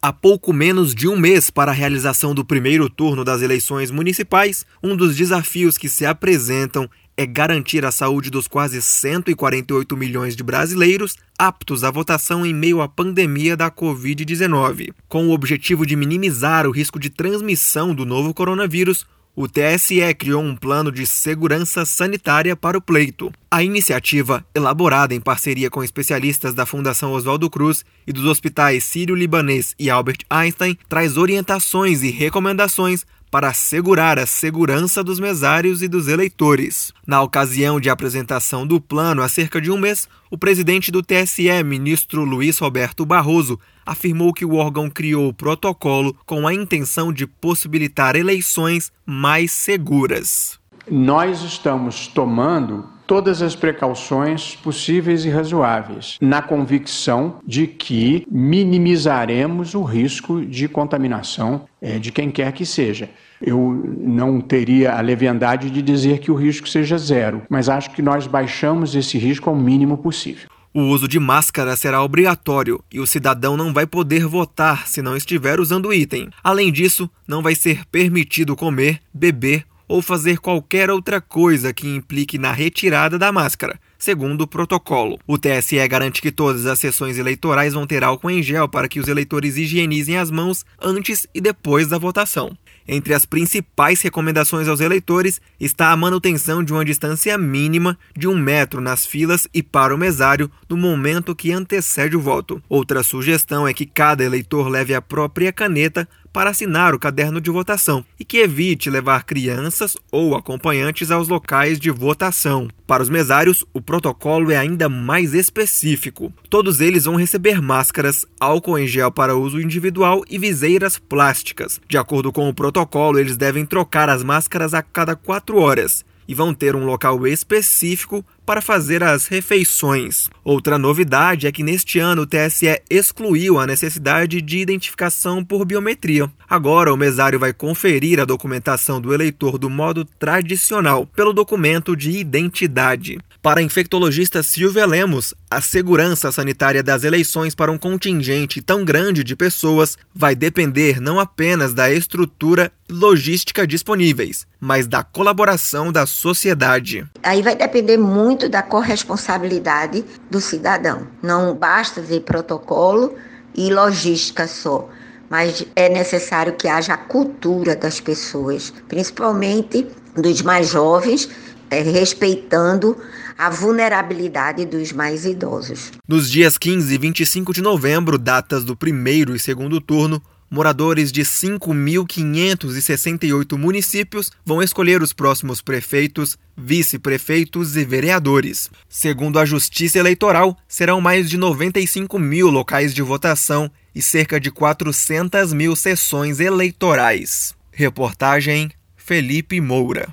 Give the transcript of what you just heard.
Há pouco menos de um mês para a realização do primeiro turno das eleições municipais, um dos desafios que se apresentam é garantir a saúde dos quase 148 milhões de brasileiros aptos à votação em meio à pandemia da Covid-19. Com o objetivo de minimizar o risco de transmissão do novo coronavírus, o TSE criou um plano de segurança sanitária para o pleito. A iniciativa, elaborada em parceria com especialistas da Fundação Oswaldo Cruz e dos hospitais Sírio-Libanês e Albert Einstein, traz orientações e recomendações para assegurar a segurança dos mesários e dos eleitores. Na ocasião de apresentação do plano há cerca de um mês, o presidente do TSE, ministro Luiz Roberto Barroso, afirmou que o órgão criou o protocolo com a intenção de possibilitar eleições mais seguras. Nós estamos tomando todas as precauções possíveis e razoáveis, na convicção de que minimizaremos o risco de contaminação é, de quem quer que seja. Eu não teria a leviandade de dizer que o risco seja zero, mas acho que nós baixamos esse risco ao mínimo possível. O uso de máscara será obrigatório e o cidadão não vai poder votar se não estiver usando o item. Além disso, não vai ser permitido comer, beber ou fazer qualquer outra coisa que implique na retirada da máscara, segundo o protocolo. O TSE garante que todas as sessões eleitorais vão ter álcool em gel para que os eleitores higienizem as mãos antes e depois da votação. Entre as principais recomendações aos eleitores está a manutenção de uma distância mínima de um metro nas filas e para o mesário no momento que antecede o voto. Outra sugestão é que cada eleitor leve a própria caneta para assinar o caderno de votação e que evite levar crianças ou acompanhantes aos locais de votação. Para os mesários, o protocolo é ainda mais específico. Todos eles vão receber máscaras, álcool em gel para uso individual e viseiras plásticas. De acordo com o protocolo, eles devem trocar as máscaras a cada quatro horas e vão ter um local específico para fazer as refeições. Outra novidade é que neste ano o TSE excluiu a necessidade de identificação por biometria. Agora, o mesário vai conferir a documentação do eleitor do modo tradicional, pelo documento de identidade. Para a infectologista Silvia Lemos, a segurança sanitária das eleições para um contingente tão grande de pessoas vai depender não apenas da estrutura e logística disponíveis, mas da colaboração da sociedade. Aí vai depender muito da corresponsabilidade do cidadão. Não basta ter protocolo e logística só mas é necessário que haja a cultura das pessoas, principalmente dos mais jovens, é, respeitando a vulnerabilidade dos mais idosos. Nos dias 15 e 25 de novembro, datas do primeiro e segundo turno, moradores de 5.568 municípios vão escolher os próximos prefeitos, vice-prefeitos e vereadores. Segundo a Justiça Eleitoral, serão mais de 95 mil locais de votação e cerca de 400 mil sessões eleitorais. Reportagem Felipe Moura.